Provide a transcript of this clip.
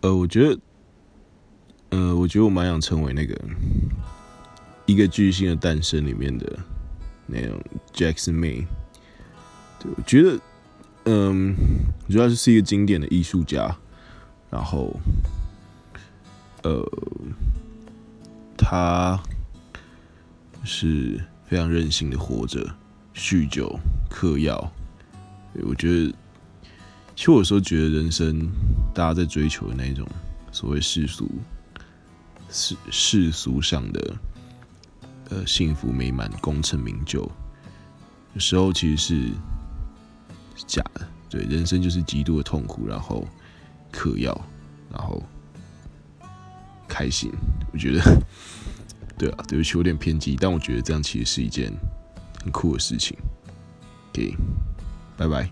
呃，我觉得，呃，我觉得我蛮想成为那个一个巨星的诞生里面的那种 Jackson May。对，我觉得，嗯，主要是一个经典的艺术家，然后，呃，他是非常任性的活着，酗酒、嗑药。我觉得，其实我有时候觉得人生，大家在追求的那种所谓世俗、世世俗上的呃幸福美满、功成名就，有时候其实是。假的，对，人生就是极度的痛苦，然后嗑药，然后开心。我觉得，对啊，对不起，有点偏激，但我觉得这样其实是一件很酷的事情。OK，拜拜。